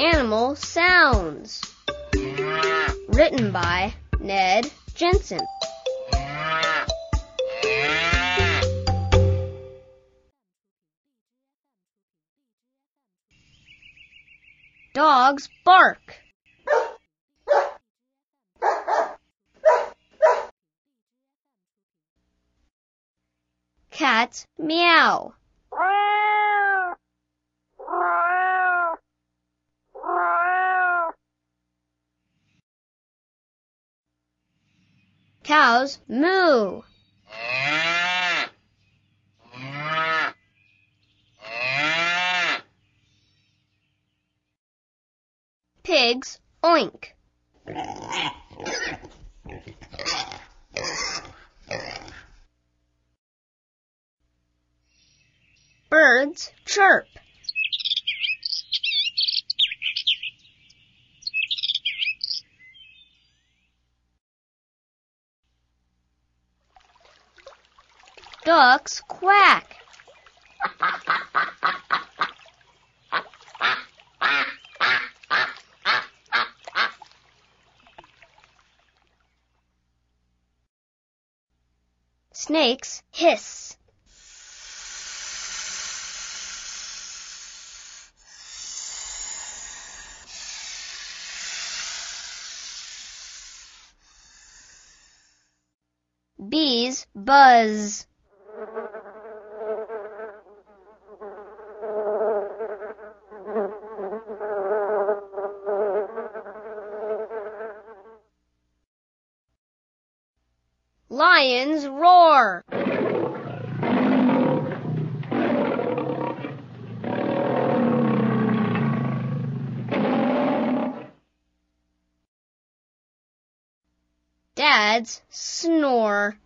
Animal Sounds. Written by Ned Jensen. Dogs bark. Cats meow. Cows moo. Pigs oink. Birds chirp. Ducks quack. Snakes hiss. Bees buzz. Lions roar. Dads snore.